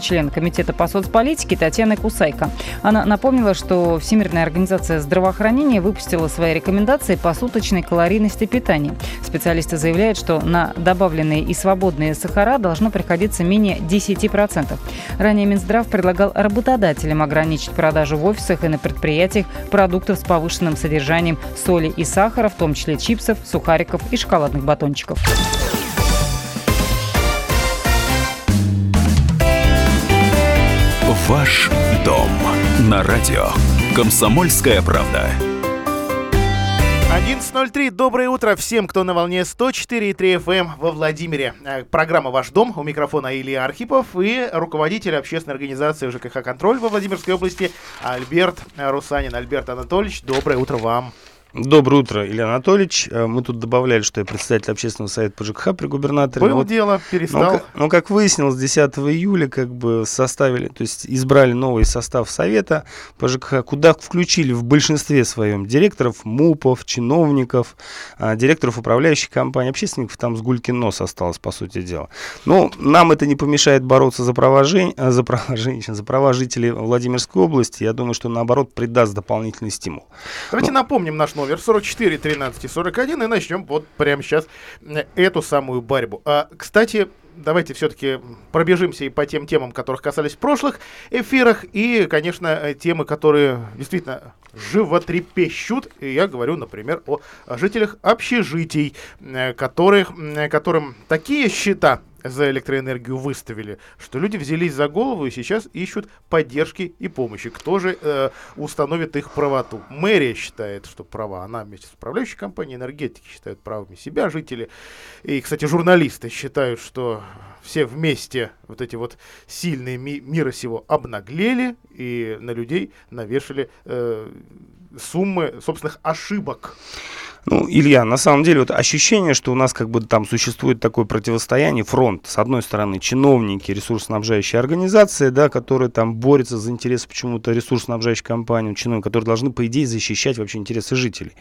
член Комитета по соцполитике Татьяны Кусайко. Она напомнила, что Всемирная организация здравоохранения выпустила свои рекомендации по суточной калорийности питания. Специалисты заявляют, что на добавленные и свободные сахара должно приходиться менее 10%. Ранее Минздрав предлагал работодателям ограничить продажу в офисах и на предприятиях продуктов с повышенным содержанием соли и сахара, в том числе чипсов, сухариков и шоколадных батончиков. Ваш дом на радио. Комсомольская правда. 11.03. Доброе утро всем, кто на волне 104,3 FM эм во Владимире. Э, программа «Ваш дом». У микрофона Илья Архипов и руководитель общественной организации ЖКХ «Контроль» во Владимирской области Альберт Русанин. Альберт Анатольевич, доброе утро вам. Доброе утро, Илья Анатольевич. Э, мы тут добавляли, что я председатель общественного совета по ЖКХ при губернаторе. Было вот, дело, перестал. Но, но, как выяснилось, 10 июля как бы составили, то есть избрали новый состав совета по ЖКХ, куда включили в большинстве своем директоров МУПов, чиновников, а, директоров управляющих компаний, общественников, там с гулькин нос осталось, по сути дела. Но нам это не помешает бороться за права, жен... Э, за права женщин, за права жителей Владимирской области. Я думаю, что наоборот придаст дополнительный стимул. Давайте ну, напомним наш номер 44 13 41 и начнем вот прямо сейчас э, эту самую борьбу. А, кстати, давайте все-таки пробежимся и по тем темам, которых касались в прошлых эфирах, и, конечно, э, темы, которые действительно животрепещут. И я говорю, например, о жителях общежитий, э, которых, которым такие счета за электроэнергию выставили, что люди взялись за голову и сейчас ищут поддержки и помощи. Кто же э, установит их правоту? Мэрия считает, что права, она вместе с управляющей компанией энергетики считают правыми себя, жители. И, кстати, журналисты считают, что все вместе вот эти вот сильные ми- мира сего обнаглели и на людей навешали э, суммы собственных ошибок. Ну, Илья, на самом деле вот ощущение, что у нас как бы там существует такое противостояние, фронт, с одной стороны, чиновники, ресурсоснабжающие организации, да, которые там борются за интересы почему-то ресурсоснабжающей компании, чиновников, которые должны, по идее, защищать вообще интересы жителей.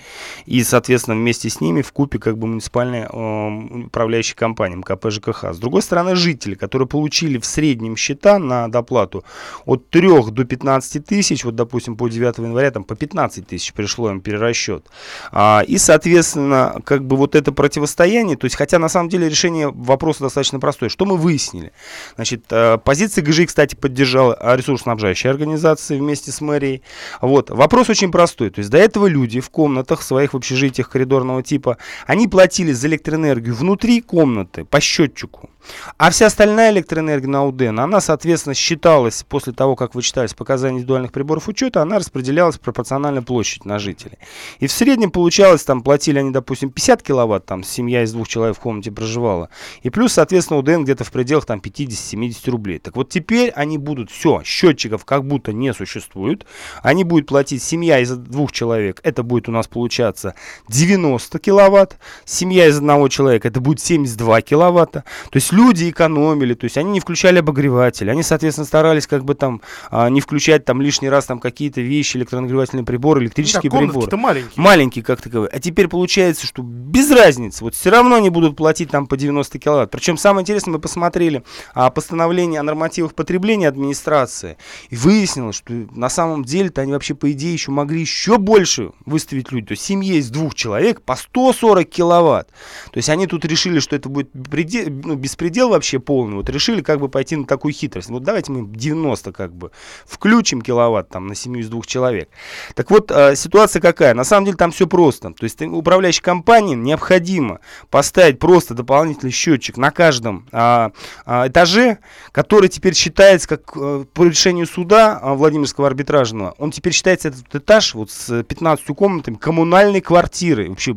И, соответственно, вместе с ними в купе как бы муниципальные э, управляющие компании, МКП ЖКХ. С другой стороны, жители, которые получили в среднем счета на доплату от 3 до 15 тысяч, вот, допустим, по 9 января там по 15 тысяч пришло им перерасчет. А, и, соответственно, соответственно, как бы вот это противостояние, то есть, хотя на самом деле решение вопроса достаточно простое. Что мы выяснили? Значит, э, позиция ГЖИ, кстати, поддержала ресурсоснабжающая организация вместе с мэрией. Вот, вопрос очень простой. То есть, до этого люди в комнатах своих в общежитиях коридорного типа, они платили за электроэнергию внутри комнаты по счетчику. А вся остальная электроэнергия на УДН, она, соответственно, считалась после того, как вычитались показания индивидуальных приборов учета, она распределялась пропорционально площадь на жителей. И в среднем получалось, там платили они, допустим, 50 киловатт, там семья из двух человек в комнате проживала, и плюс, соответственно, УДН где-то в пределах там 50-70 рублей. Так вот теперь они будут, все, счетчиков как будто не существует, они будут платить семья из двух человек, это будет у нас получаться 90 киловатт, семья из одного человека, это будет 72 киловатта, то есть люди экономили, то есть они не включали обогреватель, они, соответственно, старались как бы там а, не включать там лишний раз там какие-то вещи, электронагревательные приборы, электрические ну, да, приборы. маленькие. Маленькие, как таковые. А теперь получается, что без разницы, вот все равно они будут платить там по 90 киловатт. Причем самое интересное, мы посмотрели а, постановление о нормативах потребления администрации, и выяснилось, что на самом деле-то они вообще, по идее, еще могли еще больше выставить люди. То есть семье из двух человек по 140 киловатт. То есть они тут решили, что это будет предел, ну, беспредел вообще полный. Вот решили как бы пойти на такую хитрость. Вот давайте мы 90 как бы включим киловатт там на семью из двух человек. Так вот, э, ситуация какая? На самом деле там все просто. То есть управляющей компании необходимо поставить просто дополнительный счетчик на каждом э, э, этаже, который теперь считается как э, по решению суда э, Владимирского арбитражного, он теперь считается этот этаж вот с 15 комнатами коммунальной квартиры. Вообще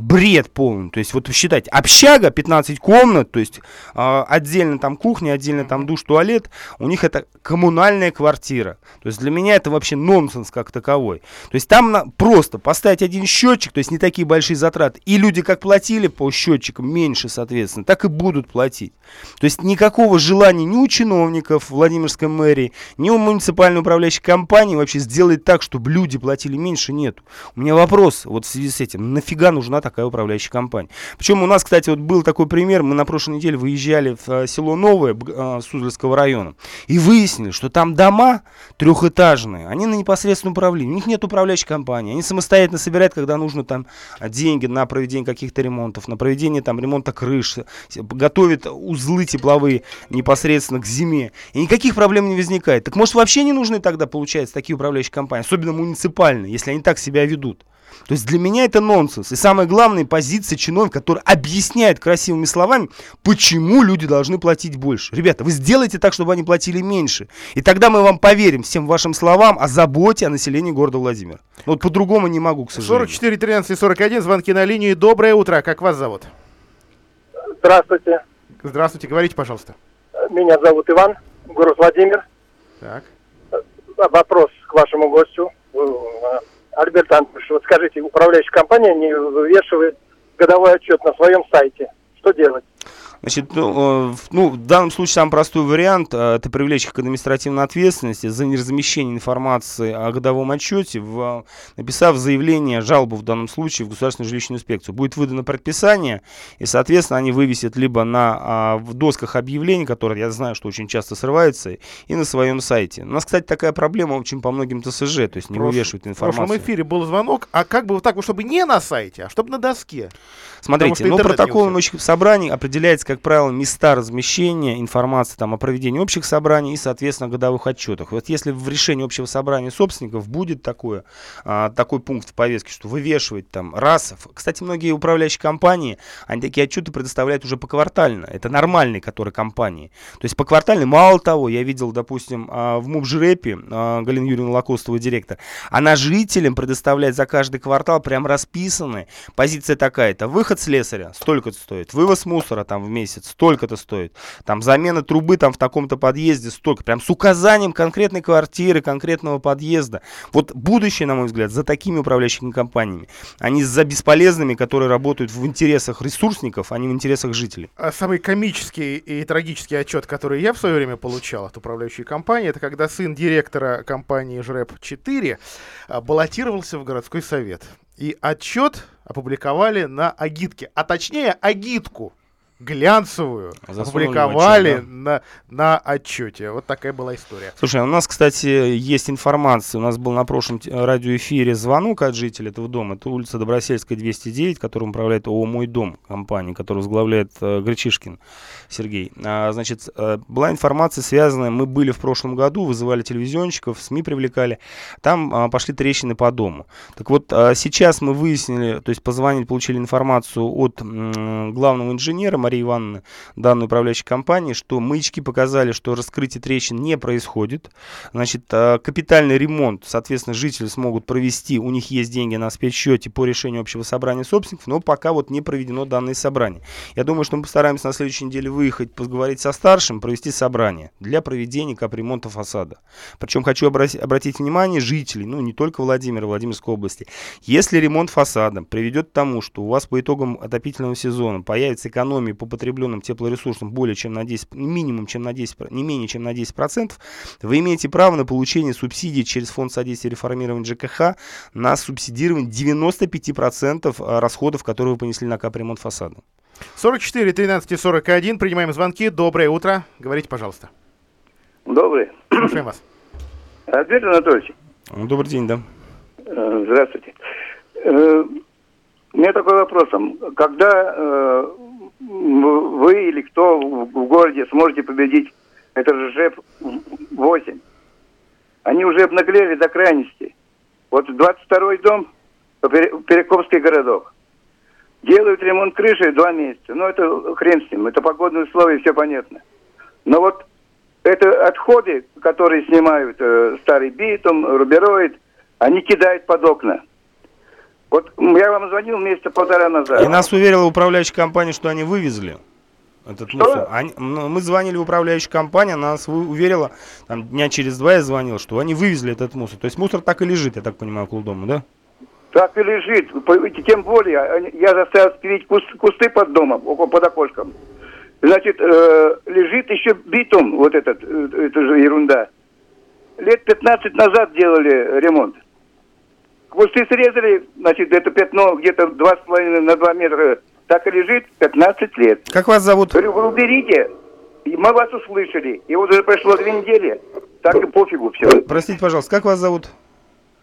бред полный. То есть вот считать, общага 15 комнат, то есть э, отдельно там кухня, отдельно там душ, туалет, у них это коммунальная квартира. То есть для меня это вообще нонсенс как таковой. То есть там на, просто поставить один счетчик, то есть не такие большие затраты, и люди как платили по счетчикам меньше, соответственно, так и будут платить. То есть никакого желания ни у чиновников Владимирской мэрии, ни у муниципальной управляющей компании вообще сделать так, чтобы люди платили меньше, нет. У меня вопрос вот в связи с этим, нафига нужна такая такая управляющая компания. Причем у нас, кстати, вот был такой пример, мы на прошлой неделе выезжали в э, село Новое э, Суздальского района и выяснили, что там дома трехэтажные, они на непосредственном управлении, у них нет управляющей компании, они самостоятельно собирают, когда нужно там деньги на проведение каких-то ремонтов, на проведение там ремонта крыш, готовят узлы тепловые непосредственно к зиме, и никаких проблем не возникает. Так может вообще не нужны тогда, получается, такие управляющие компании, особенно муниципальные, если они так себя ведут? То есть для меня это нонсенс. И самое главное, позиция чиновника, который объясняет красивыми словами, почему люди должны платить больше. Ребята, вы сделайте так, чтобы они платили меньше. И тогда мы вам поверим всем вашим словам о заботе о населении города Владимир. Вот по-другому не могу, к сожалению. 44 13 41, звонки на линии. Доброе утро. Как вас зовут? Здравствуйте. Здравствуйте, говорите, пожалуйста. Меня зовут Иван, город Владимир. Так. Вопрос к вашему гостю. Альберт Антонович, вот скажите, управляющая компания не вывешивает годовой отчет на своем сайте. Что делать? Значит, ну, э, ну, в данном случае самый простой вариант э, это привлечь их к административной ответственности за неразмещение информации о годовом отчете, в, написав заявление, жалобу в данном случае в Государственную жилищную инспекцию. Будет выдано предписание, и, соответственно, они вывесят либо на а, в досках объявлений, которые я знаю, что очень часто срываются, и на своем сайте. У нас, кстати, такая проблема очень по многим ТСЖ, то есть не Прош... вывешивают информацию. В прошлом эфире был звонок, а как бы вот так, чтобы не на сайте, а чтобы на доске. Смотрите, ну протоколом общих собраний определяется, как правило, места размещения информации там, о проведении общих собраний и, соответственно, годовых отчетах. Вот если в решении общего собрания собственников будет такое, а, такой пункт в повестке, что вывешивать там раз... Кстати, многие управляющие компании, они такие отчеты предоставляют уже поквартально. Это нормальные, которые компании. То есть поквартально, мало того, я видел, допустим, а, в МУБЖРЭПе а, Галина Юрьевна Лакостова, директор, она жителям предоставляет за каждый квартал прям расписаны. Позиция такая-то. Выход слесаря столько-то стоит. Вывоз мусора там в месяц столько-то стоит. Там замена трубы там в таком-то подъезде столько. Прям с указанием конкретной квартиры, конкретного подъезда. Вот будущее, на мой взгляд, за такими управляющими компаниями. А не за бесполезными, которые работают в интересах ресурсников, а не в интересах жителей. А самый комический и трагический отчет, который я в свое время получал от управляющей компании, это когда сын директора компании ЖРЭП-4 а, баллотировался в городской совет. И отчет опубликовали на агитке, а точнее агитку глянцевую Засунули опубликовали отчет, да? на, на отчете. Вот такая была история. Слушай, у нас, кстати, есть информация. У нас был на прошлом радиоэфире звонок от жителя этого дома. Это улица Добросельская, 209, которым управляет ООО «Мой дом», компания, которую возглавляет э, Гречишкин Сергей. А, значит, э, была информация связанная, мы были в прошлом году, вызывали телевизионщиков, СМИ привлекали. Там а, пошли трещины по дому. Так вот, а, сейчас мы выяснили, то есть позвонили, получили информацию от м, главного инженера Марии Ивановны данной управляющей компании, что маячки показали, что раскрытие трещин не происходит. Значит, а, капитальный ремонт, соответственно, жители смогут провести, у них есть деньги на спецсчете по решению общего собрания собственников, но пока вот не проведено данное собрание. Я думаю, что мы постараемся на следующей неделе выехать, поговорить со старшим, провести собрание для проведения капремонта фасада. Причем хочу обратить, внимание жителей, ну не только Владимира, Владимирской области. Если ремонт фасада приведет к тому, что у вас по итогам отопительного сезона появится экономия по потребленным теплоресурсам более чем на 10, минимум чем на 10, не менее чем на 10%, вы имеете право на получение субсидий через фонд содействия реформирования ЖКХ на субсидирование 95% а, расходов, которые вы понесли на капремонт фасада. 44 13 41. Принимаем звонки. Доброе утро. Говорите, пожалуйста. Добрый. Слушаем вас. Ответ Анатольевич. Добрый день, да. Э, здравствуйте. Э, у меня такой вопрос. Когда э, вы или кто в городе сможете победить это же ЖЭП-8, они уже обнаглели до крайности. Вот 22-й дом, Перекопский городок. Делают ремонт крыши два месяца. Ну, это хрен с ним. Это погодные условия, все понятно. Но вот это отходы, которые снимают э, старый битум, рубероид, они кидают под окна. Вот я вам звонил месяца полтора назад. И нас уверила управляющая компания, что они вывезли этот что? мусор. Они, ну, мы звонили в управляющую компанию, она нас уверила, там дня через два я звонил, что они вывезли этот мусор. То есть мусор так и лежит, я так понимаю, около дома, да? Так и лежит. Тем более, я заставил спилить кусты, кусты под домом, около под окошком. Значит, э, лежит еще битум, вот этот, э, это же ерунда. Лет 15 назад делали ремонт. Кусты срезали, значит, это пятно где-то 2,5 на 2 метра так и лежит 15 лет. Как вас зовут? Говорю, вы уберите, и мы вас услышали. И вот уже прошло две недели, так и пофигу все. Простите, пожалуйста, как вас зовут?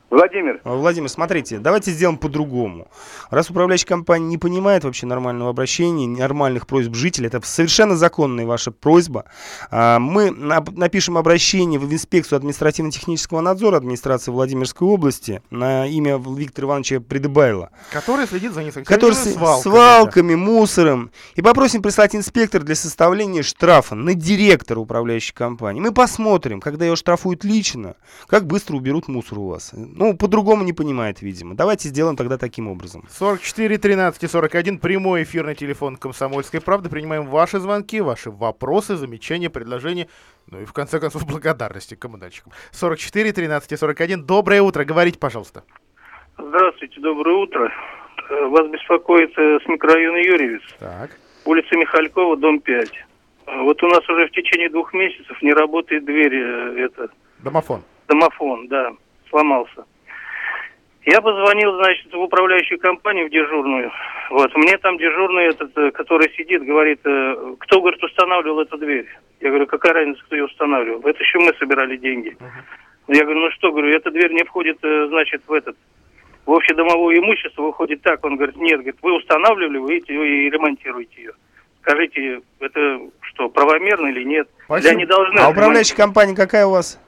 Владимир. А, Владимир, смотрите, давайте сделаем по-другому. Раз управляющая компания не понимает вообще нормального обращения, нормальных просьб жителей, это совершенно законная ваша просьба. А, Мы нап- напишем обращение в инспекцию административно-технического надзора администрации Владимирской области на имя Виктора Ивановича Придыбайла, Который следит за несанкционированными который с свалками. свалками, мусором. И попросим прислать инспектор для составления штрафа на директора управляющей компании. Мы посмотрим, когда его штрафуют лично, как быстро уберут мусор у вас. Ну, по-другому не понимает, видимо. Давайте сделаем тогда таким образом. 44 13 и 41, прямой эфирный телефон «Комсомольской правды». Принимаем ваши звонки, ваши вопросы, замечания, предложения, ну и в конце концов благодарности коммунальщикам. 44 13 и 41, доброе утро, говорите, пожалуйста. Здравствуйте, доброе утро. Э, Вас беспокоит э, с микрорайона Юрьевец, Так. улица Михалькова, дом 5. Э, Вот у нас уже в течение двух месяцев не работает дверь, это, Домофон. домофон, да, сломался. Я позвонил, значит, в управляющую компанию, в дежурную. Вот, мне там дежурный этот, э, который сидит, говорит, э, кто, говорит, устанавливал эту дверь? Я говорю, какая разница, кто ее устанавливал? Это еще мы собирали деньги. Я говорю, ну что, говорю, эта дверь не входит, э, значит, в этот, в общедомовое имущество выходит так. Он говорит, нет, говорит, вы устанавливали, вы идите и ремонтируете ее. Скажите, это что, правомерно или нет? Спасибо. Я не должны. А управляющая компания какая у вас?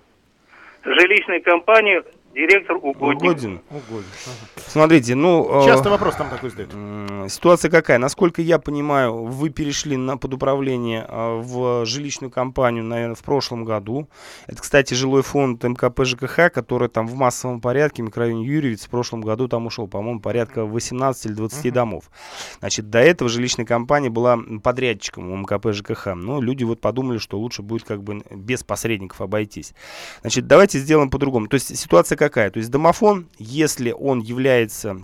Жилищная компания, директор угодник. Угодин. Угоден. Ага. Смотрите, ну... э, Часто вопрос там такой задают. м, Ситуация какая? Насколько я понимаю, вы перешли на, под управление э, в жилищную компанию, наверное, в прошлом году. Это, кстати, жилой фонд МКП ЖКХ, который там в массовом порядке, микрорайон Юрьевец, в прошлом году там ушел, по-моему, порядка 18 или 20 домов. Значит, до этого жилищная компания была подрядчиком у МКП ЖКХ. Но люди вот подумали, что лучше будет как бы без посредников обойтись. Значит, давайте сделаем по-другому. То есть ситуация какая? То есть домофон, если он является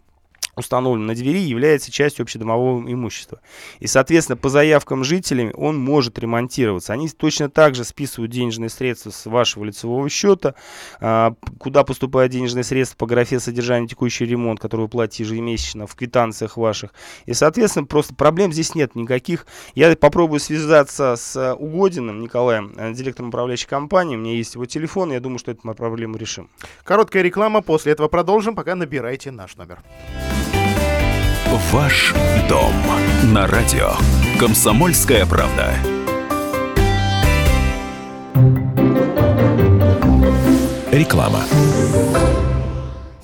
установлен на двери, является частью общедомового имущества. И, соответственно, по заявкам жителей он может ремонтироваться. Они точно так же списывают денежные средства с вашего лицевого счета, а, куда поступают денежные средства по графе содержания текущий ремонт, который вы платите ежемесячно в квитанциях ваших. И, соответственно, просто проблем здесь нет никаких. Я попробую связаться с Угодиным Николаем, э, директором управляющей компании. У меня есть его телефон, я думаю, что эту проблему решим. Короткая реклама, после этого продолжим, пока набирайте наш номер. Ваш дом на радио. Комсомольская правда. Реклама.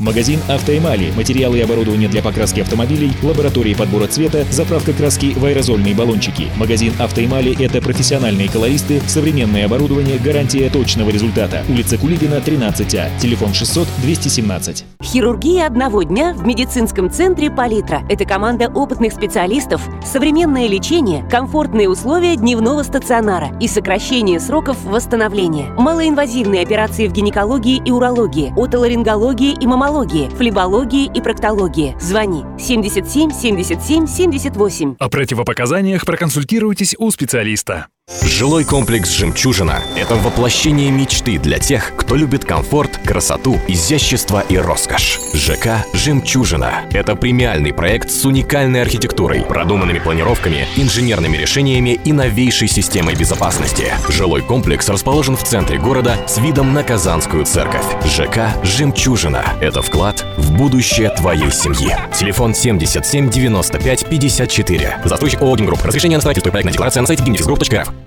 Магазин «Автоэмали». Материалы и оборудование для покраски автомобилей, лаборатории подбора цвета, заправка краски в аэрозольные баллончики. Магазин «Автоэмали» — это профессиональные колористы, современное оборудование, гарантия точного результата. Улица Кулибина, 13А. Телефон 600-217. Хирургия одного дня в медицинском центре «Палитра». Это команда опытных специалистов, современное лечение, комфортные условия дневного стационара и сокращение сроков восстановления. Малоинвазивные операции в гинекологии и урологии, отоларингологии и мамологии, флебологии и проктологии. Звони 77 77 78. О противопоказаниях проконсультируйтесь у специалиста. Жилой комплекс «Жемчужина» — это воплощение мечты для тех, кто любит комфорт, красоту, изящество и роскошь. ЖК «Жемчужина» — это премиальный проект с уникальной архитектурой, продуманными планировками, инженерными решениями и новейшей системой безопасности. Жилой комплекс расположен в центре города с видом на Казанскую церковь. ЖК «Жемчужина» — это вклад в будущее твоей семьи. Телефон 77 95 54. Застройщик ООО «Гимгрупп». Разрешение на строительство проектная декларация на сайте gimnifisgroup.рф.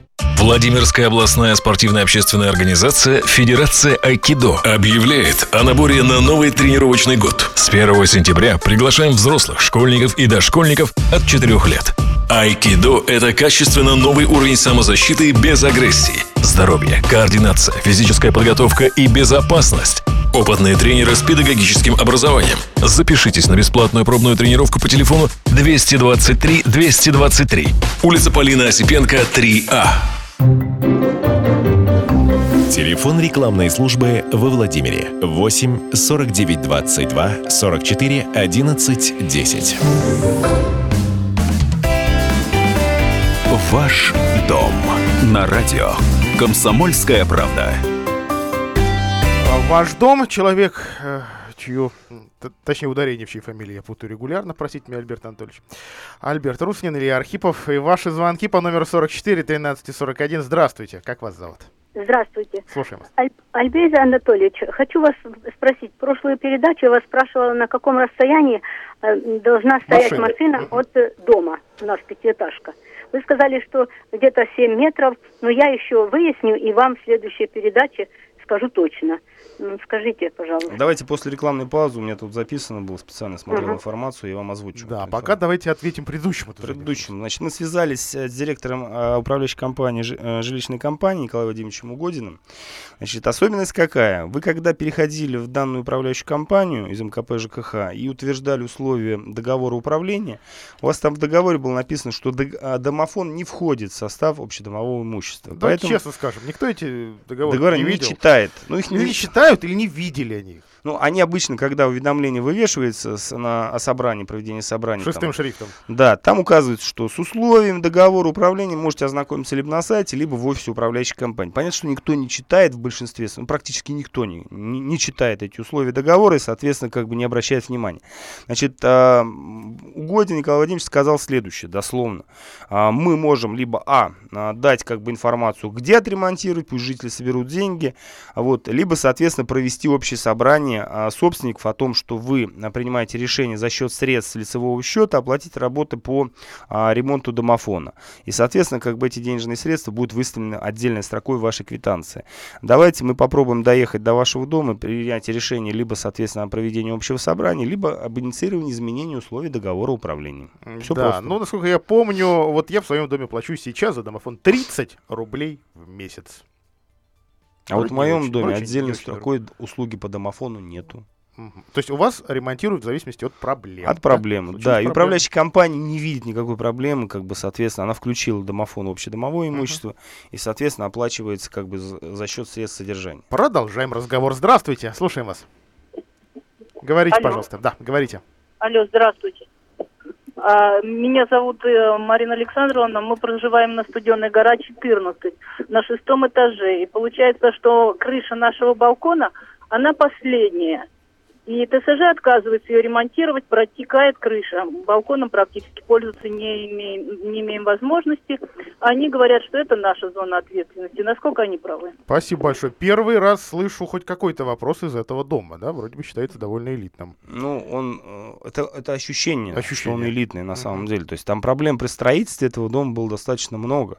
Владимирская областная спортивная общественная организация Федерация Айкидо объявляет о наборе на новый тренировочный год. С 1 сентября приглашаем взрослых, школьников и дошкольников от 4 лет. Айкидо – это качественно новый уровень самозащиты без агрессии. Здоровье, координация, физическая подготовка и безопасность. Опытные тренеры с педагогическим образованием. Запишитесь на бесплатную пробную тренировку по телефону 223 223. Улица Полина Осипенко, 3А. Телефон рекламной службы во Владимире 8 49 22 44 11 10. Ваш дом на радио. Комсомольская правда. А Ваш дом, человек, э, чью точнее ударение в чьей фамилии я путаю регулярно, простите меня, Альберт Анатольевич. Альберт Руснин, Илья Архипов и ваши звонки по номеру 44 13 41. Здравствуйте, как вас зовут? Здравствуйте. Слушаем вас. Аль- Альберт Анатольевич, хочу вас спросить. Прошлую передачу я вас спрашивала, на каком расстоянии э, должна стоять машина Мгм. от э, дома, у нас пятиэтажка. Вы сказали, что где-то 7 метров, но я еще выясню и вам в следующей передаче скажу точно. М, Скажите, пожалуйста. Давайте после рекламной паузы, у меня тут записано было, специально смотрел Мгм. информацию, я вам озвучу. Да, пока давайте ответим предыдущему. Предыдущему. Значит, мы связались э, с директором э, управляющей компании, э, жилищной компании Николаем Владимировичем Угодиным. Значит, особенность какая? Вы когда переходили в данную управляющую компанию из МКП ЖКХ и утверждали условия договора управления, у вас там в договоре было написано, что а, домофон не входит в состав общедомового имущества. Давайте честно скажем, никто эти договоры договоры не не, видел. читает. Ну, их Или не читают, или не видели они их. Ну, они обычно, когда уведомление вывешивается с- на, о собрании, проведении собрания. Шестым там, шрифтом. Да, там указывается, что с условием договора управления можете ознакомиться либо на сайте, либо в офисе управляющей компании. Понятно, что никто не читает в большинстве, ну, практически никто не, не, не читает эти условия договора и, соответственно, как бы не обращает внимания. Значит, а, м, Угодин Николай Владимирович сказал следующее, дословно. А, Мы можем либо, а, а, дать как бы информацию, где отремонтировать, пусть жители соберут деньги, а вот, либо, соответственно, провести общее собрание а, собственников о том, что вы а, принимаете решение за счет средств лицевого счета оплатить работы по а, ремонту домофона. И, соответственно, как бы эти денежные средства будут выставлены отдельной строкой в вашей квитанции. Давайте мы попробуем доехать до вашего дома, принять решение либо, соответственно, о проведении общего собрания, либо об инициировании изменения условий договора управления. Все да, просто. ну, насколько я помню, вот я в своем доме плачу сейчас за домофон 30 рублей в месяц. А вот в моем очень, доме не отдельной очень строкой услуги по домофону нету. То есть у вас ремонтируют в зависимости от проблем. От проблемы, Случилась да. И управляющая компания не видит никакой проблемы, как бы, соответственно, она включила домофон в общедомовое имущество, и, соответственно, оплачивается как бы за, за счет средств содержания. Продолжаем разговор. Здравствуйте, слушаем вас. Говорите, Алло. пожалуйста. Да, говорите. Алло, здравствуйте. А, Меня зовут э, Марина Александровна. Мы проживаем на Студенной гора 14, на шестом этаже. И получается, что крыша нашего балкона, она последняя. И ТСЖ отказывается ее ремонтировать, протекает крыша. Балконом практически пользоваться не имеем, не имеем возможности. Они говорят, что это наша зона ответственности. Насколько они правы? Спасибо большое. Первый раз слышу хоть какой-то вопрос из этого дома, да? Вроде бы считается довольно элитным. Ну, он, э, это, это ощущение, что Ощущение. он элитный на самом деле. То есть там проблем при строительстве этого дома было достаточно много.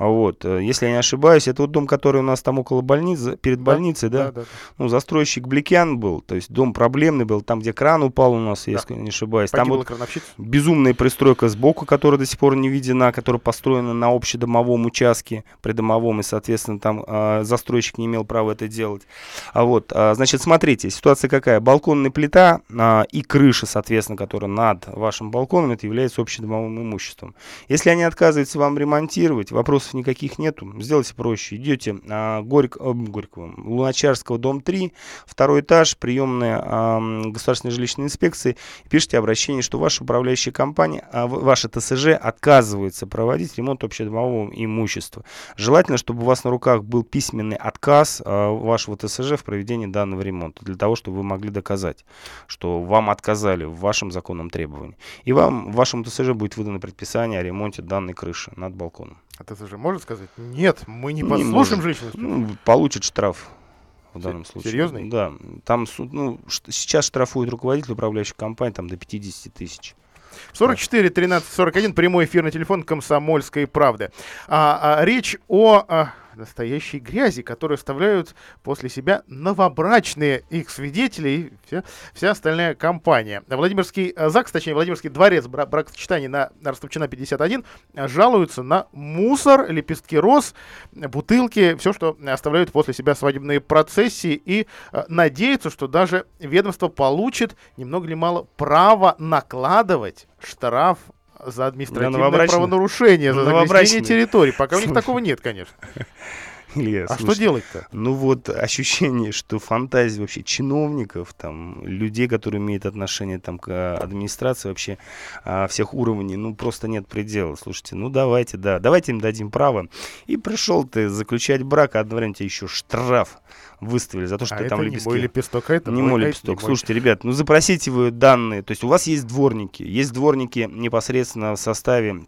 А Вот, э, если я не ошибаюсь, это вот дом, который у нас там около больницы, перед больницей, да? да, да. Ну, застройщик Бликян был, то есть дом проблемный был, там, где кран упал у нас, если я не ошибаюсь. Там Погибла вот крановщица. безумная пристройка сбоку, которая до сих пор не видена, которая построена на общедомовом участке, придомовом, и, соответственно, там а, застройщик не имел права это делать. А вот, а, значит, смотрите, ситуация какая. Балконная плита а, и крыша, соответственно, которая над вашим балконом, это является общедомовым имуществом. Если они отказываются вам ремонтировать, никаких нету, сделайте проще. Идете а, Горьк, э, Горького, Луначарского, дом 3, второй этаж, приемная а, государственной жилищной инспекции, пишите обращение, что ваша управляющая компания, а, ваша ТСЖ отказывается проводить ремонт общедомового имущества. Желательно, чтобы у вас на руках был письменный отказ а, вашего ТСЖ в проведении данного ремонта, для того, чтобы вы могли доказать, что вам отказали в вашем законном требовании. И вам, вашему ТСЖ будет выдано предписание о ремонте данной крыши над балконом. А ТСЖ может сказать? Нет, мы не Не послушаем может. женщину. Ну, получит штраф в данном Се- случае. серьезный? Да. Там суд, ну, ш- сейчас штрафует руководитель управляющей компании там до 50 тысяч. 44 13 41 прямой эфир на телефон Комсомольской правды. А, а, речь о а, настоящей грязи, которую оставляют после себя новобрачные их свидетели и вся, вся остальная компания. Владимирский а, ЗАГС, точнее Владимирский дворец бра- бракосочетания на Ростовчина 51 а, жалуются на мусор, лепестки роз, бутылки, все, что оставляют после себя свадебные процессии и а, надеются, что даже ведомство получит ни много ни мало право накладывать штраф за административное новобрачных? правонарушение, за загрязнение территории. Пока у них такого нет, конечно. Илья, А слушай, что делать-то? Ну вот ощущение, что фантазия вообще чиновников, там, людей, которые имеют отношение там, к а, администрации вообще а, всех уровней, ну просто нет предела. Слушайте, ну давайте, да, давайте им дадим право. И пришел ты заключать брак, а одновременно тебе еще штраф выставили за то, что А ты это там не лепестки. мой лепесток, а это не мой, а лепесток. не мой. Слушайте, ребят, ну запросите вы данные. То есть у вас есть дворники, есть дворники непосредственно в составе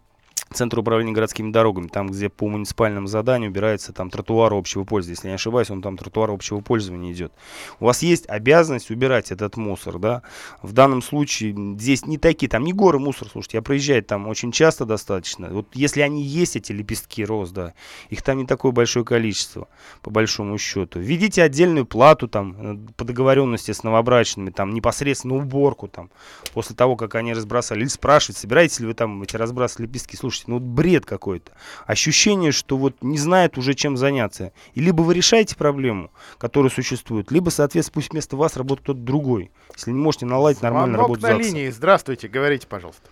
Центра управления городскими дорогами, там, где по муниципальному заданию убирается там тротуар общего пользования. Если не ошибаюсь, он там тротуар общего пользования идет. У вас есть обязанность убирать этот мусор, да. В данном случае здесь не такие, там не горы мусора, слушайте, я проезжаю там очень часто достаточно. Вот если они есть, эти лепестки роз, да, их там не такое большое количество, по большому счету. Введите отдельную плату там э, по договоренности с новобрачными, там непосредственно уборку там, после того, как они разбросали. Или спрашивать, собираетесь ли вы там эти разбрасывать лепестки. Слушайте, ну вот бред какой-то. Ощущение, что вот не знает уже чем заняться. И либо вы решаете проблему, которая существует, либо, соответственно, пусть вместо вас работает кто-то другой. Если не можете наладить нормально Звонок работу на ЗАГСа. линии. Здравствуйте, говорите, пожалуйста.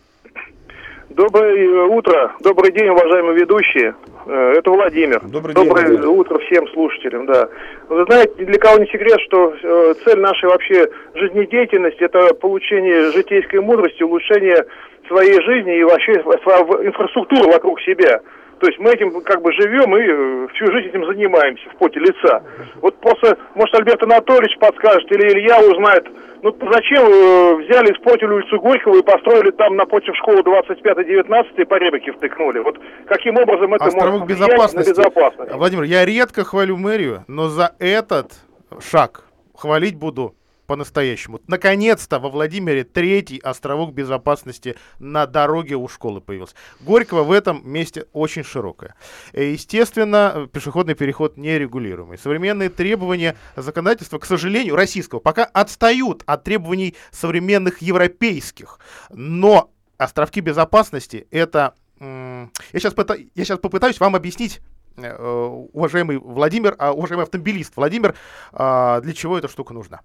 Доброе утро, добрый день, уважаемые ведущие. Э, Это Владимир. Добрый день, Доброе Владимир. утро всем слушателям, да. Вы знаете, ни для кого не секрет, что э, цель нашей вообще жизнедеятельности – это получение житейской мудрости, улучшение своей жизни и вообще инфраструктуры вокруг себя. То есть мы этим как бы живем и э, всю жизнь этим занимаемся в поте лица. Вот просто, может, Альберт Анатольевич подскажет или Илья узнает, ну зачем э, взяли, испортили улицу Горького и построили там напротив школы 25-19 по Ребеке втыкнули? Вот каким образом это Островок может влиять на безопасности. безопасность? Владимир, я редко хвалю мэрию, но за этот шаг хвалить буду по-настоящему. Наконец-то во Владимире третий островок безопасности на дороге у школы появился. Горького в этом месте очень широкая. Э, Естественно, пешеходный переход нерегулируемый. Современные требования законодательства, к сожалению, российского, пока отстают от требований современных европейских. Но островки безопасности это... Я сейчас, я сейчас попытаюсь вам объяснить уважаемый Владимир, а, уважаемый автомобилист Владимир, а, для чего эта штука нужна.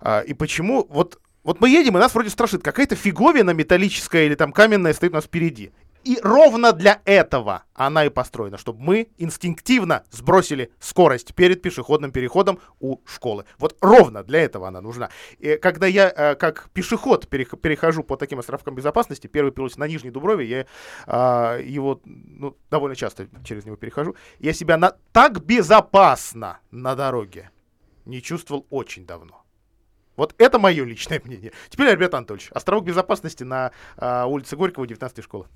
А, И почему вот, вот мы едем, и нас вроде страшит какая-то фиговина металлическая или там каменная стоит у нас впереди. И ровно для этого она и построена, чтобы мы инстинктивно сбросили скорость перед пешеходным переходом у школы. Вот ровно для этого она нужна. И когда я э, как пешеход перех- перехожу по таким островкам безопасности, первый пилот на Нижней Дуброве, я а, его ну, довольно часто через него перехожу, я себя на, так безопасно на дороге не чувствовал очень давно. Вот это мое личное мнение. Теперь, Альберт Анатольевич, островок безопасности на а, улице Горького, 19 школы.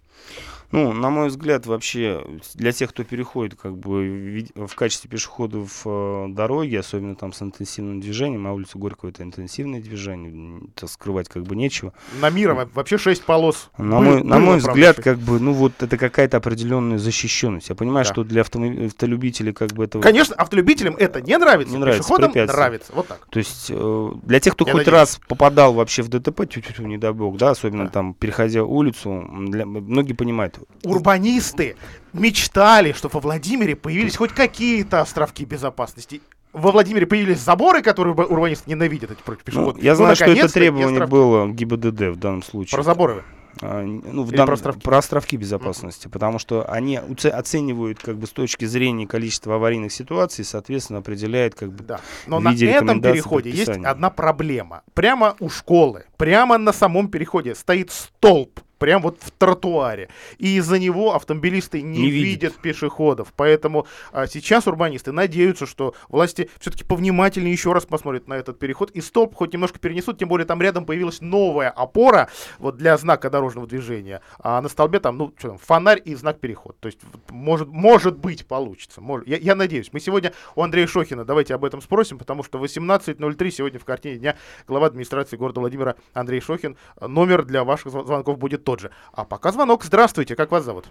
Ну, на мой взгляд, вообще, для тех, кто переходит как бы в качестве пешеходов э, дороги, особенно там с интенсивным движением, а улица Горького это интенсивное движение, это скрывать как бы нечего. На мира во- вообще 6 полос. На Был- мой, на мой взгляд, как бы, ну вот это какая-то определенная защищенность. Я понимаю, Да. что для автомо- автолюбителей как бы это... Конечно, автолюбителям это не нравится, Не нравится, пешеходам нравится. Вот так. То есть э, для тех, кто Я хоть надеюсь. раз попадал вообще в ДТП, тю-тю-тю, не дай бог, да, особенно там переходя улицу, для, многие понимают. Урбанисты мечтали, что во Владимире появились хоть какие-то островки безопасности. Во Владимире появились заборы, которые урба- урбанисты ненавидят эти против Ну, пешеходов. я Ну, знаю, что это требование было ГИБДД в данном случае. Про заборы ну, в дан- про островки? про островки безопасности, потому что они оценивают как бы с точки зрения количества аварийных ситуаций, соответственно, определяет как бы Да. Но на этом переходе есть одна проблема. Прямо у школы, прямо на самом переходе стоит столб. Прям вот в тротуаре. И из-за него автомобилисты не, Не видят. пешеходов. Поэтому а, сейчас урбанисты надеются, что власти все-таки повнимательнее еще раз посмотрят на этот переход. И столб хоть немножко перенесут, тем более там рядом появилась новая опора вот для знака дорожного движения. А на столбе там, ну, что там, фонарь и знак переход. То есть, может, может быть, получится. Может. Я, я надеюсь. Мы сегодня у Андрея Шохина давайте об этом спросим, потому что 18.03 сегодня в картине дня глава администрации города Владимира Андрей Шохин. Номер для ваших зв- звонков будет тот же. А пока звонок. Здравствуйте, как вас зовут?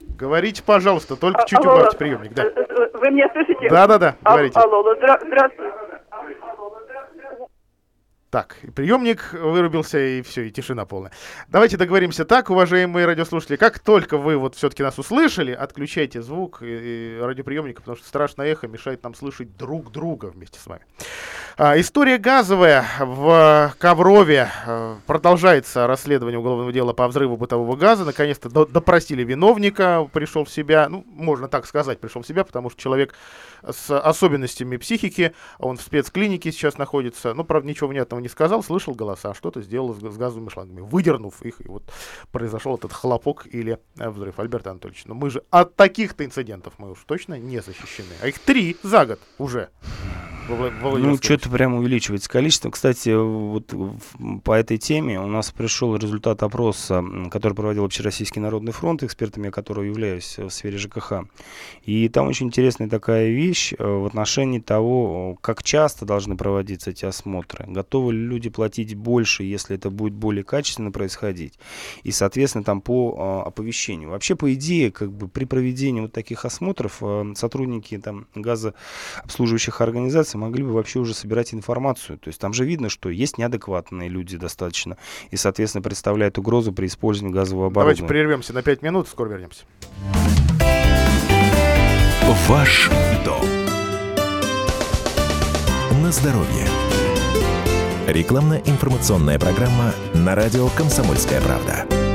Говорите, пожалуйста, только чуть Алло, убавьте приемник. Да. Вы меня слышите? Да-да-да, Ал- говорите. Алло, алло, здра- здравствуйте. Так, приемник вырубился, и все, и тишина полная. Давайте договоримся так, уважаемые радиослушатели. Как только вы вот все-таки нас услышали, отключайте звук и, и радиоприемника, потому что страшное эхо мешает нам слышать друг друга вместе с вами. А, история газовая в Коврове. А, продолжается расследование уголовного дела по взрыву бытового газа. Наконец-то до, допросили виновника, пришел в себя. Ну, можно так сказать, пришел в себя, потому что человек с особенностями психики, он в спецклинике сейчас находится. Ну, правда, ничего внятного этого не сказал, слышал голоса, что-то сделал с, газовыми шлангами, выдернув их, и вот произошел этот хлопок или э, взрыв. Альберт Анатольевич, но мы же от таких-то инцидентов мы уж точно не защищены. А их три за год уже. Ну, что-то прям увеличивается количество. Кстати, вот по этой теме у нас пришел результат опроса, который проводил Общероссийский народный фронт, экспертами которого являюсь в сфере ЖКХ. И там очень интересная такая вещь э, в отношении того, как часто должны проводиться эти осмотры. Готовы ли люди платить больше, если это будет более качественно происходить. И, соответственно, там по э, оповещению. Вообще, по идее, как бы при проведении вот таких осмотров э, сотрудники там газообслуживающих организаций могли бы вообще уже собирать информацию. То есть там же видно, что есть неадекватные люди достаточно и, соответственно, представляют угрозу при использовании газового оборудования. Давайте прервемся на 5 минут, скоро вернемся. Ваш дом на здоровье. Рекламно-информационная программа на радио «Комсомольская правда».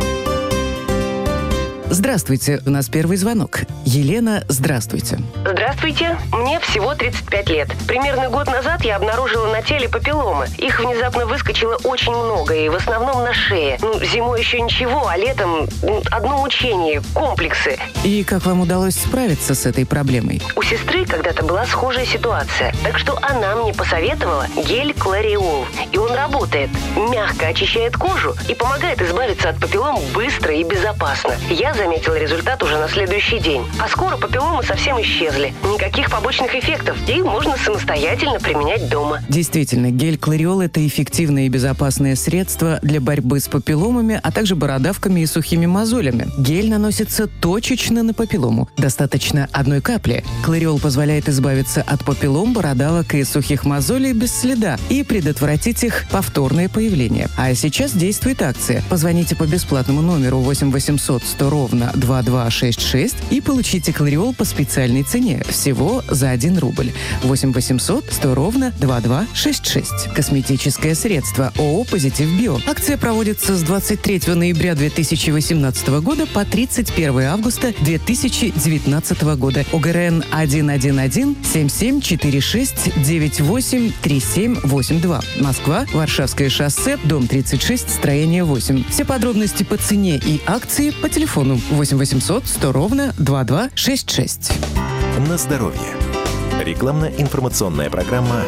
Здравствуйте, у нас первый звонок. Елена, здравствуйте. Здравствуйте, мне всего 35 лет. Примерно год назад я обнаружила на теле папилломы. Их внезапно выскочило очень много, и в основном на шее. Ну, зимой еще ничего, а летом одно мучение, комплексы. И как вам удалось справиться с этой проблемой? У сестры когда-то была схожая ситуация, так что она мне посоветовала гель Клариол. И он работает. Мягко очищает кожу и помогает избавиться от папиллом быстро и безопасно. Я заметила результат уже на следующий день. А скоро папилломы совсем исчезли. Никаких побочных эффектов. И можно самостоятельно применять дома. Действительно, гель Клариол – это эффективное и безопасное средство для борьбы с папилломами, а также бородавками и сухими мозолями. Гель наносится точечно на папиллому. Достаточно одной капли. Клариол позволяет избавиться от папиллом, бородавок и сухих мозолей без следа и предотвратить их повторное появление. А сейчас действует акция. Позвоните по бесплатному номеру 8 800 100 ровно ровно 2266 и получите Клариол по специальной цене всего за 1 рубль. 8 800 100 ровно 2266. Косметическое средство ООО «Позитив Био». Акция проводится с 23 ноября 2018 года по 31 августа 2019 года. ОГРН 111 7746 98 3782. Москва, Варшавское шоссе, дом 36, строение 8. Все подробности по цене и акции по телефону 8 800 100 ровно 2266. На здоровье. Рекламно-информационная программа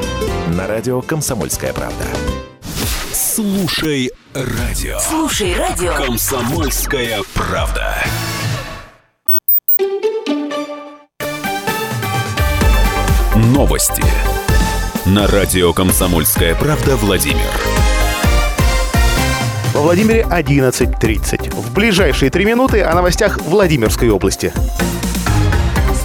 на радио «Комсомольская правда». Слушай радио. Слушай радио. «Комсомольская правда». Новости. На радио «Комсомольская правда» Владимир. Во Владимире 11.30. В ближайшие три минуты о новостях Владимирской области.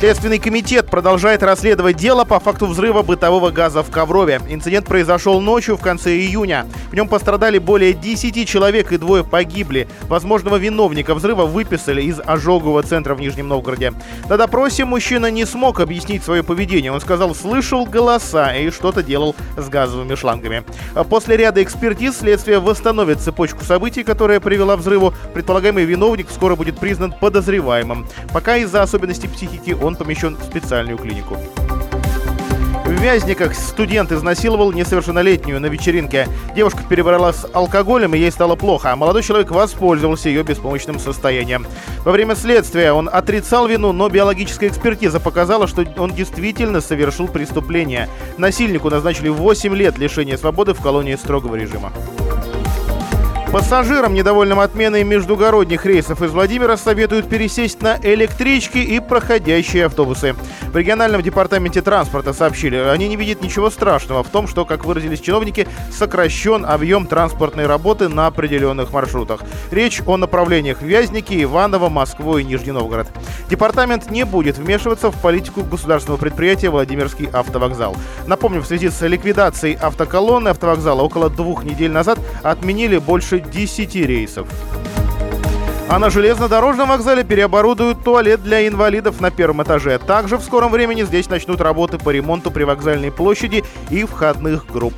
Следственный комитет продолжает расследовать дело по факту взрыва бытового газа в Коврове. Инцидент произошел ночью в конце июня. В нем пострадали более 10 человек и двое погибли. Возможного виновника взрыва выписали из ожогового центра в Нижнем Новгороде. На допросе мужчина не смог объяснить свое поведение. Он сказал, слышал голоса и что-то делал с газовыми шлангами. После ряда экспертиз следствие восстановит цепочку событий, которая привела взрыву. Предполагаемый виновник скоро будет признан подозреваемым. Пока из-за особенностей психики он помещен в специальную клинику. В Вязниках студент изнасиловал несовершеннолетнюю на вечеринке. Девушка перебрала с алкоголем, и ей стало плохо, а молодой человек воспользовался ее беспомощным состоянием. Во время следствия он отрицал вину, но биологическая экспертиза показала, что он действительно совершил преступление. Насильнику назначили 8 лет лишения свободы в колонии строгого режима. Пассажирам, недовольным отменой междугородних рейсов из Владимира, советуют пересесть на электрички и проходящие автобусы. В региональном департаменте транспорта сообщили, они не видят ничего страшного в том, что, как выразились чиновники, сокращен объем транспортной работы на определенных маршрутах. Речь о направлениях Вязники, Иваново, Москву и Нижний Новгород. Департамент не будет вмешиваться в политику государственного предприятия Владимирский автовокзал. Напомню, в связи с ликвидацией автоколонны автовокзала около двух недель назад отменили больше 10 рейсов. А на железнодорожном вокзале переоборудуют туалет для инвалидов на первом этаже. Также в скором времени здесь начнут работы по ремонту привокзальной площади и входных групп.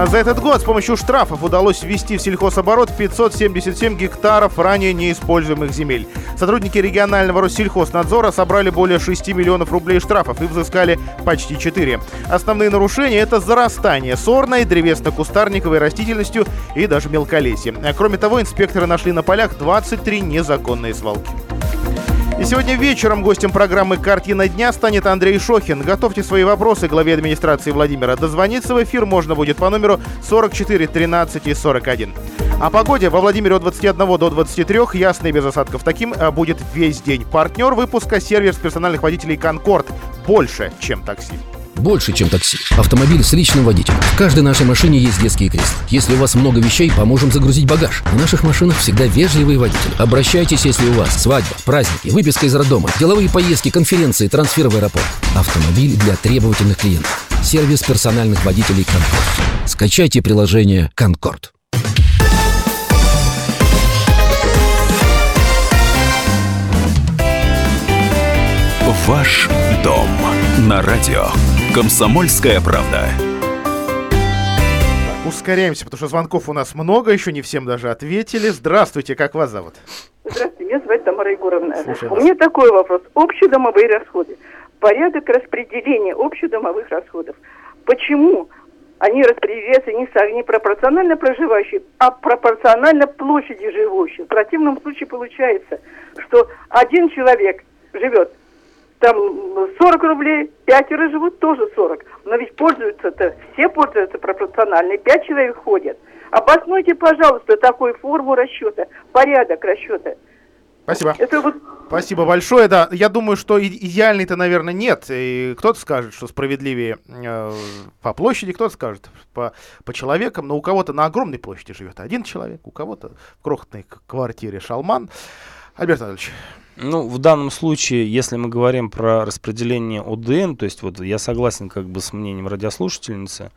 А за этот год с помощью штрафов удалось ввести в сельхозоборот 577 гектаров ранее неиспользуемых земель. Сотрудники регионального Россельхознадзора собрали более 6 миллионов рублей штрафов и взыскали почти 4. Основные нарушения – это зарастание сорной, древесно-кустарниковой растительностью и даже мелколесье. Кроме того, инспекторы нашли на полях 23 незаконные свалки. И сегодня вечером гостем программы «Картина дня» станет Андрей Шохин. Готовьте свои вопросы главе администрации Владимира. Дозвониться в эфир можно будет по номеру 44 13 и 41. О погоде во Владимире от 21 до 23, ясно и без осадков. Таким э, будет весь день. Партнер выпуска – сервис персональных водителей «Конкорд». Больше, чем такси. Больше, чем такси. Автомобиль с личным водителем. В каждой нашей машине есть детские кресла. Если у вас много вещей, поможем загрузить багаж. В наших машинах всегда вежливые водители. Обращайтесь, если у вас свадьба, праздники, выписка из роддома, деловые поездки, конференции, трансфер в аэропорт. Автомобиль для требовательных клиентов. Сервис персональных водителей «Конкорд». Скачайте приложение «Конкорд». Ваш дом на радио. Комсомольская правда. Ускоряемся, потому что звонков у нас много, еще не всем даже ответили. Здравствуйте, как вас зовут? Здравствуйте, меня зовут Тамара Егоровна. Слушаю у вас. меня такой вопрос. Общедомовые расходы. Порядок распределения общедомовых расходов. Почему они распределяются не, не пропорционально проживающим, а пропорционально площади живущих. В противном случае получается, что один человек живет там 40 рублей, пятеро живут тоже 40. Но ведь пользуются-то, все пользуются пропорционально, пять человек ходят. Обоснуйте, пожалуйста, такую форму расчета, порядок расчета. Спасибо. Это вот... Спасибо большое. Да, я думаю, что идеальный-то, наверное, нет. И кто-то скажет, что справедливее э, по площади, кто-то скажет по, по человекам. Но у кого-то на огромной площади живет один человек, у кого-то в крохотной квартире шалман. Альберт Анатольевич. Ну, в данном случае, если мы говорим про распределение ОДН, то есть вот я согласен как бы с мнением радиослушательницы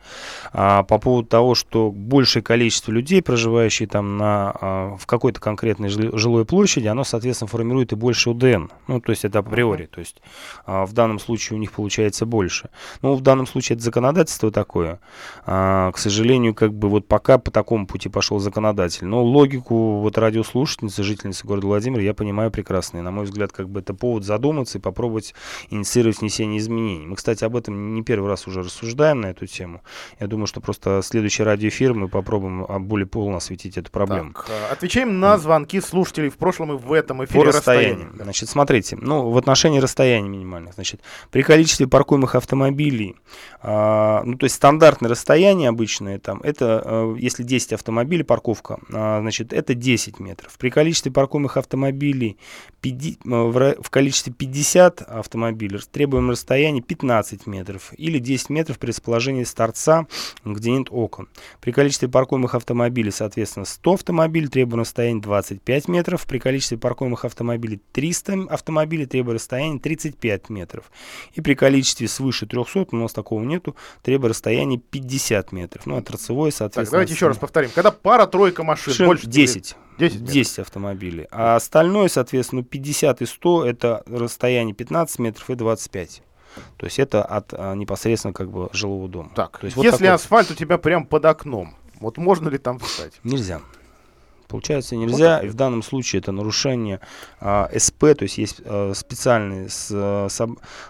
а, по поводу того, что большее количество людей, проживающие там на, а, в какой-то конкретной жилой площади, оно, соответственно, формирует и больше ОДН. Ну, то есть это априори, то есть а, в данном случае у них получается больше. Ну, в данном случае это законодательство такое. А, к сожалению, как бы вот пока по такому пути пошел законодатель. Но логику вот радиослушательницы, жительницы города Владимира я понимаю прекрасно мой взгляд, как бы это повод задуматься и попробовать инициировать внесение изменений. Мы, кстати, об этом не первый раз уже рассуждаем на эту тему. Я думаю, что просто следующий радиоэфир мы попробуем а, более полно осветить эту проблему. Так, а, отвечаем на звонки слушателей в прошлом и в этом эфире. По расстоянию. расстоянию. Значит, смотрите, ну, в отношении расстояния минимальных. Значит, при количестве паркуемых автомобилей, а, ну, то есть стандартное расстояние обычное, там, это, а, если 10 автомобилей, парковка, а, значит, это 10 метров. При количестве паркуемых автомобилей 50 в количестве 50 автомобилей требуемое расстояние 15 метров или 10 метров при расположении с торца, где нет окон. При количестве паркуемых автомобилей, соответственно, 100 автомобилей требуемое расстояние 25 метров. При количестве паркуемых автомобилей 300 автомобилей требуемое расстояние 35 метров. И при количестве свыше 300, у нас такого нету, требуемое расстояние 50 метров. Ну, а торцевой, соответственно... Так, давайте еще раз повторим. Когда пара-тройка машин, машин больше... 10. 10, 10 автомобилей. А остальное, соответственно, 50 и 100 это расстояние 15 метров и 25. То есть это от а, непосредственно как бы жилого дома. Так, то есть если вот такой... асфальт у тебя прям под окном, вот можно ли там встать? Нельзя. Получается, нельзя. Вот и в данном случае это нарушение а, СП, то есть есть а, специальный, с, а,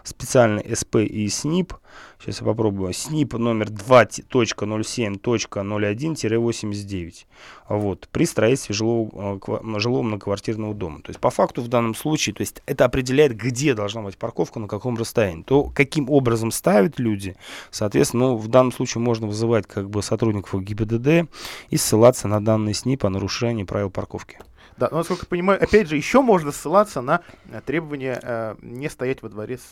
специальный СП и СНИП, Сейчас я попробую. СНИП номер 2.07.01-89. Вот, при строительстве жилого, э, жилого многоквартирного дома. То есть по факту в данном случае, то есть это определяет, где должна быть парковка, на каком расстоянии. То, каким образом ставят люди, соответственно, ну, в данном случае можно вызывать как бы сотрудников ГИБДД и ссылаться на данный СНИП о нарушении правил парковки. Да, но, насколько я понимаю, опять же, еще можно ссылаться на э, требование э, не стоять во дворе с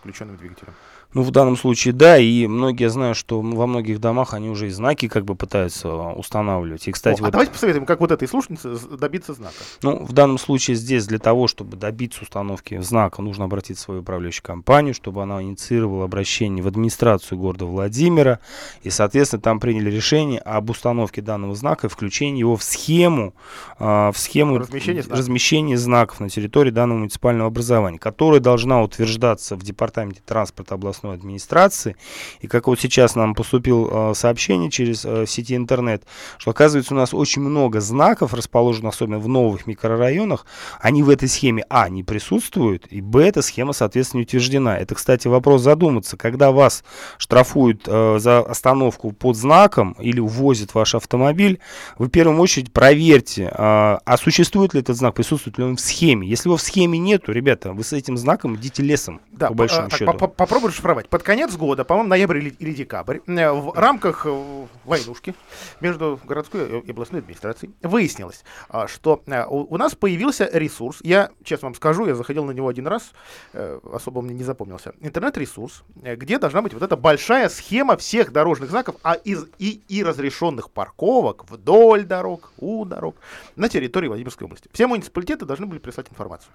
включенным двигателем. Ну, в данном случае, да, и многие знают, что во многих домах они уже и знаки как бы пытаются а, устанавливать. И, кстати, О, вот... А давайте посоветуем, как вот этой слушнице добиться знака. Ну, в данном случае здесь для того, чтобы добиться установки знака, нужно обратиться в свою управляющую компанию, чтобы она инициировала обращение в администрацию города Владимира, и, соответственно, там приняли решение об установке данного знака и включении его в схему, в схему размещения, знаков. размещения знаков на территории данного муниципального образования, которая должна утверждаться в департаменте транспорта областного областной администрации. И как вот сейчас нам поступил э, сообщение через э, сети интернет, что оказывается у нас очень много знаков, расположенных особенно в новых микрорайонах, они в этой схеме, а, не присутствуют, и, б, эта схема, соответственно, не утверждена. Это, кстати, вопрос задуматься, когда вас штрафуют э, за остановку под знаком или увозят ваш автомобиль, вы в первую очередь проверьте, э, а существует ли этот знак, присутствует ли он в схеме. Если его в схеме нету, ребята, вы с этим знаком идите лесом, да, по большому а, счету. Попробуй расшифровать. Под конец года, по-моему, ноябрь или, или декабрь, э, в рамках э, войнушки между городской и областной администрацией выяснилось, а, что э, у нас появился ресурс. Я, честно вам скажу, я заходил на него один раз, особо мне не запомнился. Интернет-ресурс, где должна быть вот эта большая схема всех дорожных знаков а из, и, и разрешенных парковок вдоль дорог, у дорог на территории Владимирской области. Все муниципалитеты должны были прислать информацию.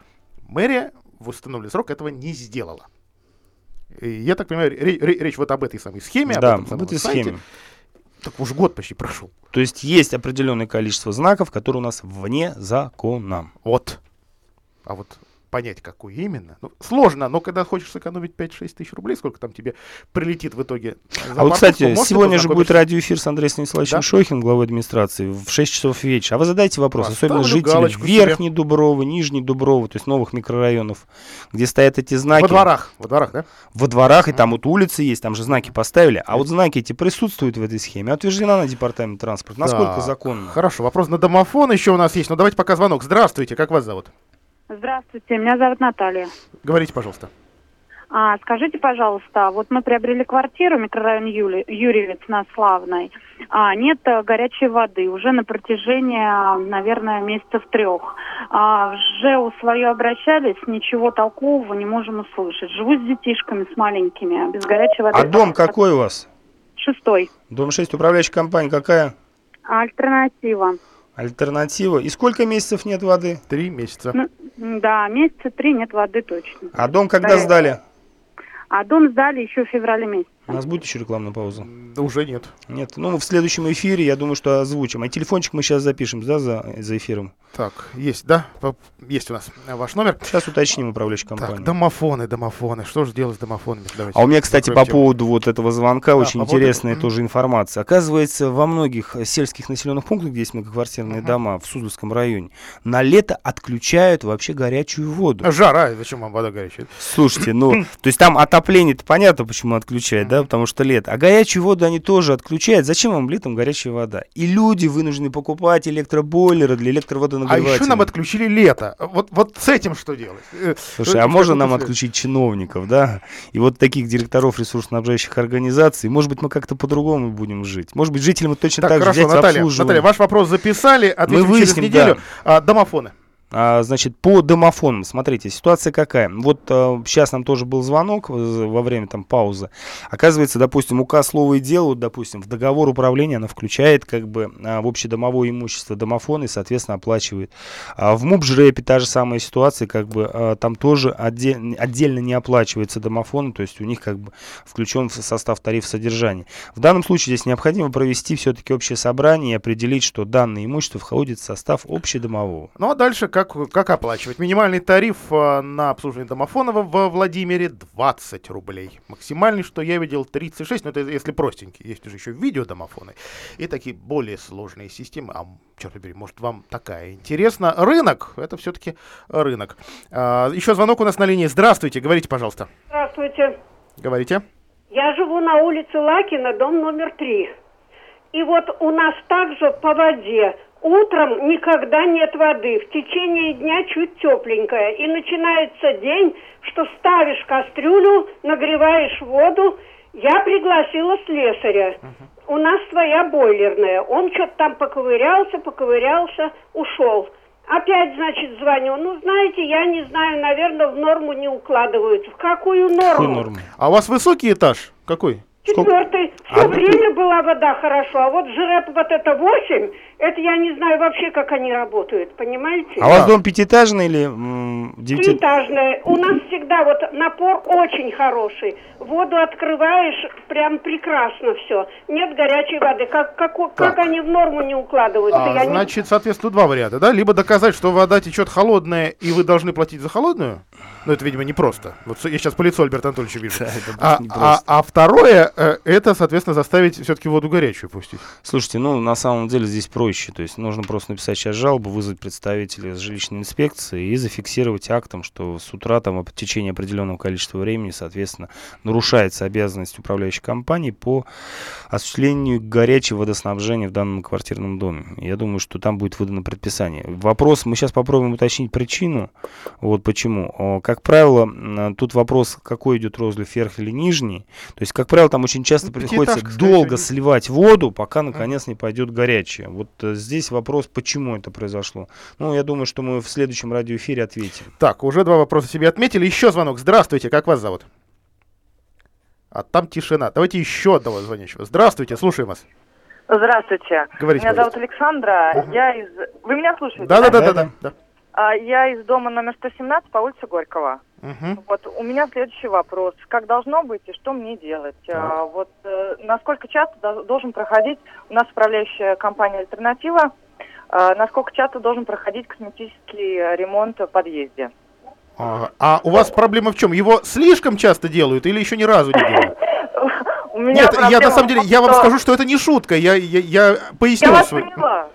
Мэрия в установленный срок этого не сделала. Я так понимаю, речь, вот об этой самой схеме, да, об, этом об этой сайте. схеме. Так уж год почти прошел. То есть есть определенное количество знаков, которые у нас вне закона. Вот. А вот понять, какой именно. Ну, сложно, но когда хочешь сэкономить 5-6 тысяч рублей, сколько там тебе прилетит в итоге А вот, кстати, сегодня же будет радиоэфир с Андреем Станиславовичем да? Шохин, главой администрации, в 6 часов вечера. А вы задайте вопрос, Поставлю особенно жители Верхней себе. Дубровы, Нижней Дубровы, то есть новых микрорайонов, где стоят эти знаки. Во дворах, во дворах, да? Во дворах, и там вот улицы есть, там же знаки поставили. А вот знаки эти присутствуют в этой схеме, утверждена на департамент транспорта. Насколько да. законно? Хорошо, вопрос на домофон еще у нас есть, но давайте пока звонок. Здравствуйте, как вас зовут? Здравствуйте, меня зовут Наталья. Говорите, пожалуйста. А, скажите, пожалуйста, вот мы приобрели квартиру, микрорайон Юли, Юрьевец на Славной. А, нет э, горячей воды уже на протяжении, наверное, месяцев трех. А, в ЖЭУ свое обращались, ничего толкового не можем услышать. Живу с детишками, с маленькими, без горячей воды. А дом какой у вас? Шестой. Дом 6, управляющая компания какая? Альтернатива. Альтернатива. И сколько месяцев нет воды? Три месяца. Ну, да, месяца три нет воды точно. А дом когда да, сдали? А дом сдали еще в феврале месяце. У нас будет еще рекламная пауза? Да уже нет. Нет. Ну, в следующем эфире, я думаю, что озвучим. А телефончик мы сейчас запишем, да, за, за эфиром? Так, есть, да? Есть у нас ваш номер. Сейчас уточним управляющую компанию. Так, домофоны, домофоны. Что же делать с домофонами? Давайте а у меня, кстати, по тему. поводу вот этого звонка да, очень интересная поводу... тоже информация. Оказывается, во многих сельских населенных пунктах, где есть многоквартирные uh-huh. дома в Суздальском районе, на лето отключают вообще горячую воду. Жара, зачем вам вода горячая? Слушайте, ну, то есть там отопление-то понятно, почему отключают, да, потому что лето. А горячую воду они тоже отключают. Зачем вам летом горячая вода? И люди вынуждены покупать электробойлеры для электроводонагревателей. А еще нам отключили лето. Вот, вот с этим что делать? Э, Слушай, а можно нам отключить чиновников, да? И вот таких директоров ресурсоснабжающих организаций. Может быть, мы как-то по-другому будем жить. Может быть, жителям точно так, так хорошо, же взять Наталья, Наталья, ваш вопрос записали, ответим мы выясним, через неделю. Да. А, домофоны. А, значит, по домофонам, смотрите, ситуация какая. Вот сейчас нам тоже был звонок во время там паузы. Оказывается, допустим, указ слова и дело, вот, допустим, в договор управления она включает как бы а, в общедомовое имущество домофон и, соответственно, оплачивает. А в МУПЖРЭПе та же самая ситуация, как бы там тоже отдель, отдельно не оплачивается домофон, то есть у них как бы включен в состав тарифа содержания. В данном случае здесь необходимо провести все-таки общее собрание и определить, что данное имущество входит в состав общедомового. Ну а дальше как, как оплачивать? Минимальный тариф а, на обслуживание домофонова в Владимире 20 рублей. Максимальный, что я видел, 36, но это если простенький. Есть уже еще видеодомофоны и такие более сложные системы. А, черт побери, может вам такая интересна? Рынок, это все-таки рынок. А, еще звонок у нас на линии. Здравствуйте, говорите, пожалуйста. Здравствуйте. Говорите. Я живу на улице Лакина, дом номер три. И вот у нас также по воде утром никогда нет воды. В течение дня чуть тепленькая. И начинается день, что ставишь кастрюлю, нагреваешь воду. Я пригласила слесаря. У нас своя бойлерная. Он что-то там поковырялся, поковырялся, ушел. Опять, значит, звоню. Ну, знаете, я не знаю, наверное, в норму не укладываются. В какую норму? Какую норму? А у вас высокий этаж? Какой? Четвертый. Все а время была вода хорошо, а вот ЖРЭП вот это 8, это я не знаю вообще, как они работают, понимаете? А у вас дом пятиэтажный или девятиэтажный? У нас всегда вот напор очень хороший. Воду открываешь, прям прекрасно все. Нет горячей воды. Как, как, как они в норму не укладываются? А, я значит, не... соответственно, два варианта, да? Либо доказать, что вода течет холодная, и вы должны платить за холодную. Ну, это, видимо, непросто. Вот я сейчас по лицу Альберта Анатольевича вижу. Да, а, а, а второе, э, это, соответственно, заставить все-таки воду горячую пустить. Слушайте, ну, на самом деле здесь проще. То есть нужно просто написать сейчас жалобу, вызвать представителя жилищной инспекции и зафиксировать актом, что с утра там в течение определенного количества времени, соответственно, нарушается обязанность управляющей компании по осуществлению горячего водоснабжения в данном квартирном доме. Я думаю, что там будет выдано предписание. Вопрос, мы сейчас попробуем уточнить причину, вот почему. Как правило, тут вопрос, какой идет розлив, верх или нижний. То есть, как правило, там очень часто ну, приходится долго сливать воду, пока наконец не пойдет горячее. Вот э, здесь вопрос, почему это произошло. Ну, я думаю, что мы в следующем радиоэфире ответим. Так, уже два вопроса себе отметили. Еще звонок. Здравствуйте, как вас зовут? А там тишина. Давайте еще одного звонящего. Здравствуйте, слушаем вас. Здравствуйте. Говорите, меня зовут Александра. Угу. Я из... Вы меня слушаете? Да, да, да, да, да. да. А, я из дома номер 117 по улице Горького. Угу. Вот у меня следующий вопрос: как должно быть и что мне делать? А, вот э, насколько часто должен проходить у нас управляющая компания Альтернатива? А, насколько часто должен проходить косметический ремонт в подъезде? А, а у вас проблема в чем? Его слишком часто делают или еще ни разу не делают? Нет, я на самом деле, я вам скажу, что это не шутка. Я, я, я поясню. Я вас поняла.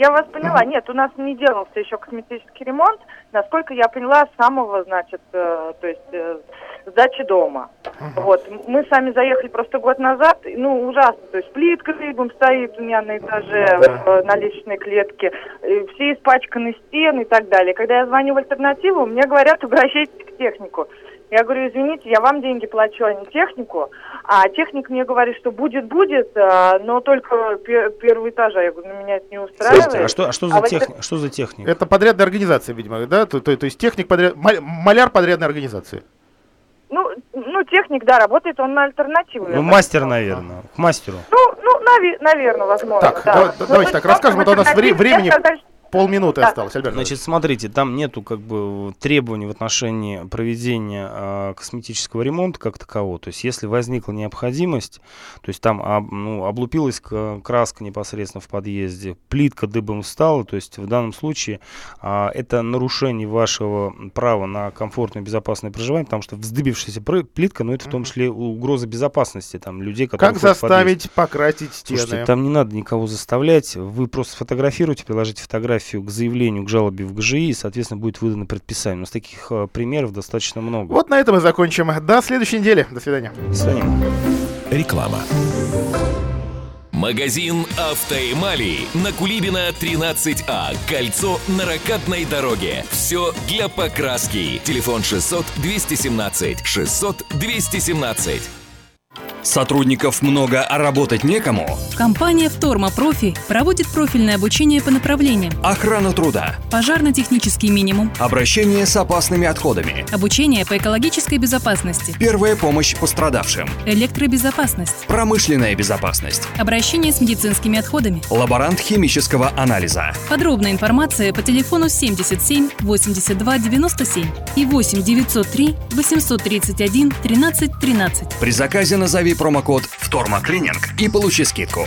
Я вас поняла. Нет, у нас не делался еще косметический ремонт. Насколько я поняла, с самого, значит, э, то есть э, сдачи дома. Uh-huh. Вот. Мы сами заехали просто год назад. Ну, ужасно. То есть плитка рыбом стоит у меня на этаже, uh-huh. на личной клетке. Все испачканы стены и так далее. Когда я звоню в альтернативу, мне говорят, обращайтесь к технику. Я говорю, извините, я вам деньги плачу, а не технику. А техник мне говорит, что будет, будет, а, но только пер первый этаж. Я говорю, ну меня это не устраивает. Слушайте, а что, а что, за, а тех... вот... что за техник? Это подрядная организация, видимо, да? То, то, то есть техник подряд... Маляр подрядной организации. Ну, ну, техник, да, работает он на альтернативу. Ну, мастер, наверное, к мастеру. Ну, ну, нави- наверное, возможно, Так, да. давай, давайте так, расскажем, это у нас вре- времени... Полминуты да. осталось, Альберт. Значит, смотрите, там нету как бы требований в отношении проведения э, косметического ремонта как такового. То есть, если возникла необходимость, то есть там об, ну, облупилась краска непосредственно в подъезде, плитка дыбом стала, то есть в данном случае э, это нарушение вашего права на комфортное и безопасное проживание, потому что вздыбившаяся плитка, ну это в том числе угроза безопасности там людей, которые Как заставить покрасить стены? Слушайте, там не надо никого заставлять, вы просто сфотографируете, приложите фотографию фотографию к заявлению, к жалобе в ГЖИ, и, соответственно, будет выдано предписание. У нас таких э, примеров достаточно много. Вот на этом мы закончим. До следующей недели. До свидания. До свидания. Реклама. Магазин «Автоэмали» на Кулибина, 13А. Кольцо на ракатной дороге. Все для покраски. Телефон 600 217 600 217. Сотрудников много, а работать некому? Компания «Вторма Профи» проводит профильное обучение по направлениям. Охрана труда. Пожарно-технический минимум. Обращение с опасными отходами. Обучение по экологической безопасности. Первая помощь пострадавшим. Электробезопасность. Промышленная безопасность. Обращение с медицинскими отходами. Лаборант химического анализа. Подробная информация по телефону 77 82 97 и 8 903 831 13 13 При заказе назови промокод «Вторма Клининг» и получи скидку.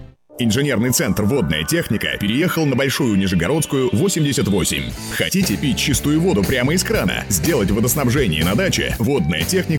Инженерный центр «Водная техника» переехал на Большую Нижегородскую, 88. Хотите пить чистую воду прямо из крана? Сделать водоснабжение на даче? «Водная техника»